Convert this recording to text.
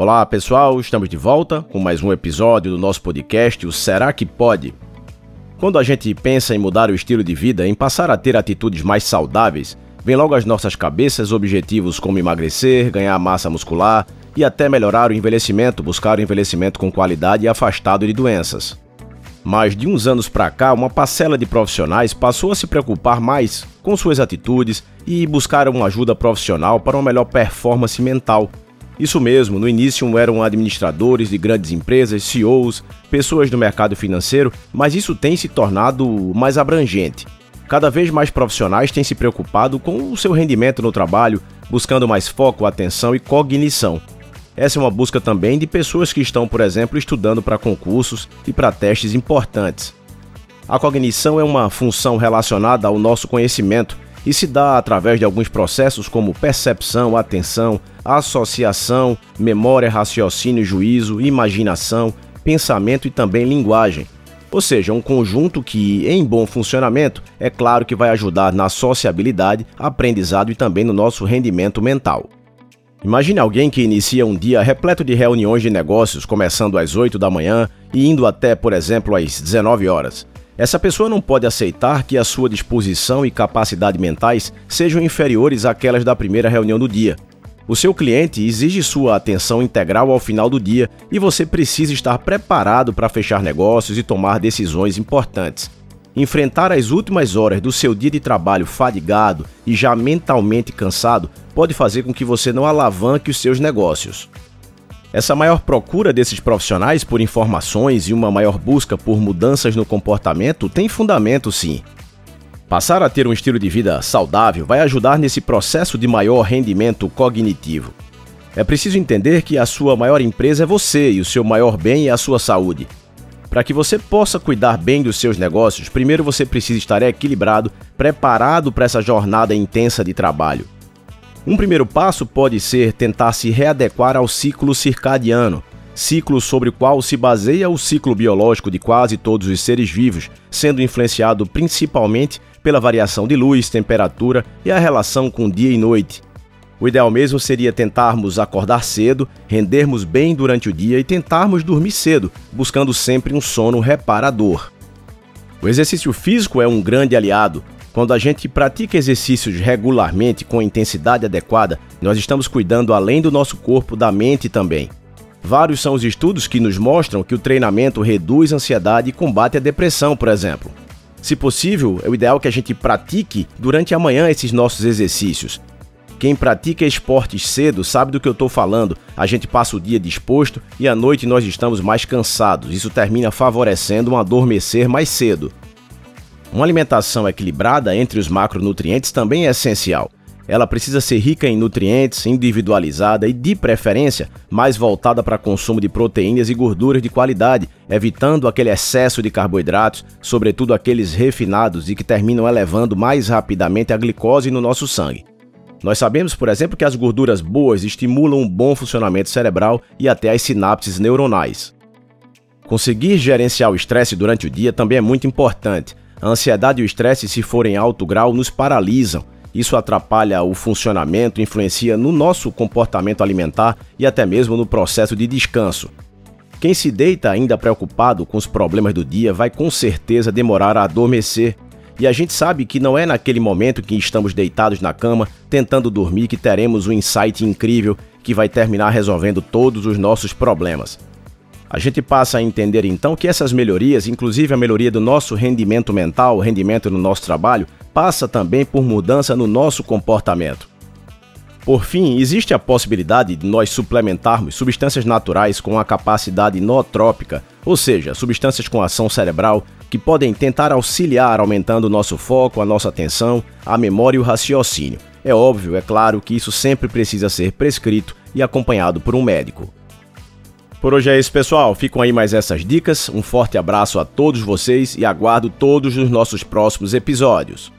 Olá pessoal, estamos de volta com mais um episódio do nosso podcast, o Será que Pode? Quando a gente pensa em mudar o estilo de vida, em passar a ter atitudes mais saudáveis, vem logo às nossas cabeças objetivos como emagrecer, ganhar massa muscular e até melhorar o envelhecimento, buscar o envelhecimento com qualidade e afastado de doenças. Mas de uns anos para cá, uma parcela de profissionais passou a se preocupar mais com suas atitudes e buscar uma ajuda profissional para uma melhor performance mental. Isso mesmo, no início eram administradores de grandes empresas, CEOs, pessoas do mercado financeiro, mas isso tem se tornado mais abrangente. Cada vez mais profissionais têm se preocupado com o seu rendimento no trabalho, buscando mais foco, atenção e cognição. Essa é uma busca também de pessoas que estão, por exemplo, estudando para concursos e para testes importantes. A cognição é uma função relacionada ao nosso conhecimento e se dá através de alguns processos como percepção, atenção, associação, memória, raciocínio, juízo, imaginação, pensamento e também linguagem. Ou seja, um conjunto que, em bom funcionamento, é claro que vai ajudar na sociabilidade, aprendizado e também no nosso rendimento mental. Imagine alguém que inicia um dia repleto de reuniões de negócios, começando às 8 da manhã e indo até, por exemplo, às 19 horas. Essa pessoa não pode aceitar que a sua disposição e capacidade mentais sejam inferiores àquelas da primeira reunião do dia. O seu cliente exige sua atenção integral ao final do dia e você precisa estar preparado para fechar negócios e tomar decisões importantes. Enfrentar as últimas horas do seu dia de trabalho fadigado e já mentalmente cansado pode fazer com que você não alavanque os seus negócios. Essa maior procura desses profissionais por informações e uma maior busca por mudanças no comportamento tem fundamento, sim. Passar a ter um estilo de vida saudável vai ajudar nesse processo de maior rendimento cognitivo. É preciso entender que a sua maior empresa é você e o seu maior bem é a sua saúde. Para que você possa cuidar bem dos seus negócios, primeiro você precisa estar equilibrado, preparado para essa jornada intensa de trabalho. Um primeiro passo pode ser tentar se readequar ao ciclo circadiano, ciclo sobre o qual se baseia o ciclo biológico de quase todos os seres vivos, sendo influenciado principalmente pela variação de luz, temperatura e a relação com dia e noite. O ideal mesmo seria tentarmos acordar cedo, rendermos bem durante o dia e tentarmos dormir cedo, buscando sempre um sono reparador. O exercício físico é um grande aliado. Quando a gente pratica exercícios regularmente com intensidade adequada, nós estamos cuidando além do nosso corpo, da mente também. Vários são os estudos que nos mostram que o treinamento reduz a ansiedade e combate a depressão, por exemplo. Se possível, é o ideal que a gente pratique durante a manhã esses nossos exercícios, quem pratica esportes cedo sabe do que eu estou falando. A gente passa o dia disposto e à noite nós estamos mais cansados. Isso termina favorecendo um adormecer mais cedo. Uma alimentação equilibrada entre os macronutrientes também é essencial. Ela precisa ser rica em nutrientes, individualizada e, de preferência, mais voltada para consumo de proteínas e gorduras de qualidade, evitando aquele excesso de carboidratos, sobretudo aqueles refinados e que terminam elevando mais rapidamente a glicose no nosso sangue. Nós sabemos, por exemplo, que as gorduras boas estimulam um bom funcionamento cerebral e até as sinapses neuronais. Conseguir gerenciar o estresse durante o dia também é muito importante. A ansiedade e o estresse, se forem em alto grau, nos paralisam. Isso atrapalha o funcionamento, influencia no nosso comportamento alimentar e até mesmo no processo de descanso. Quem se deita ainda preocupado com os problemas do dia vai com certeza demorar a adormecer e a gente sabe que não é naquele momento que estamos deitados na cama, tentando dormir, que teremos um insight incrível que vai terminar resolvendo todos os nossos problemas. A gente passa a entender então que essas melhorias, inclusive a melhoria do nosso rendimento mental, o rendimento no nosso trabalho, passa também por mudança no nosso comportamento. Por fim, existe a possibilidade de nós suplementarmos substâncias naturais com a capacidade nootrópica, ou seja, substâncias com ação cerebral que podem tentar auxiliar aumentando o nosso foco, a nossa atenção, a memória e o raciocínio. É óbvio, é claro que isso sempre precisa ser prescrito e acompanhado por um médico. Por hoje é isso, pessoal. Ficam aí mais essas dicas. Um forte abraço a todos vocês e aguardo todos os nossos próximos episódios.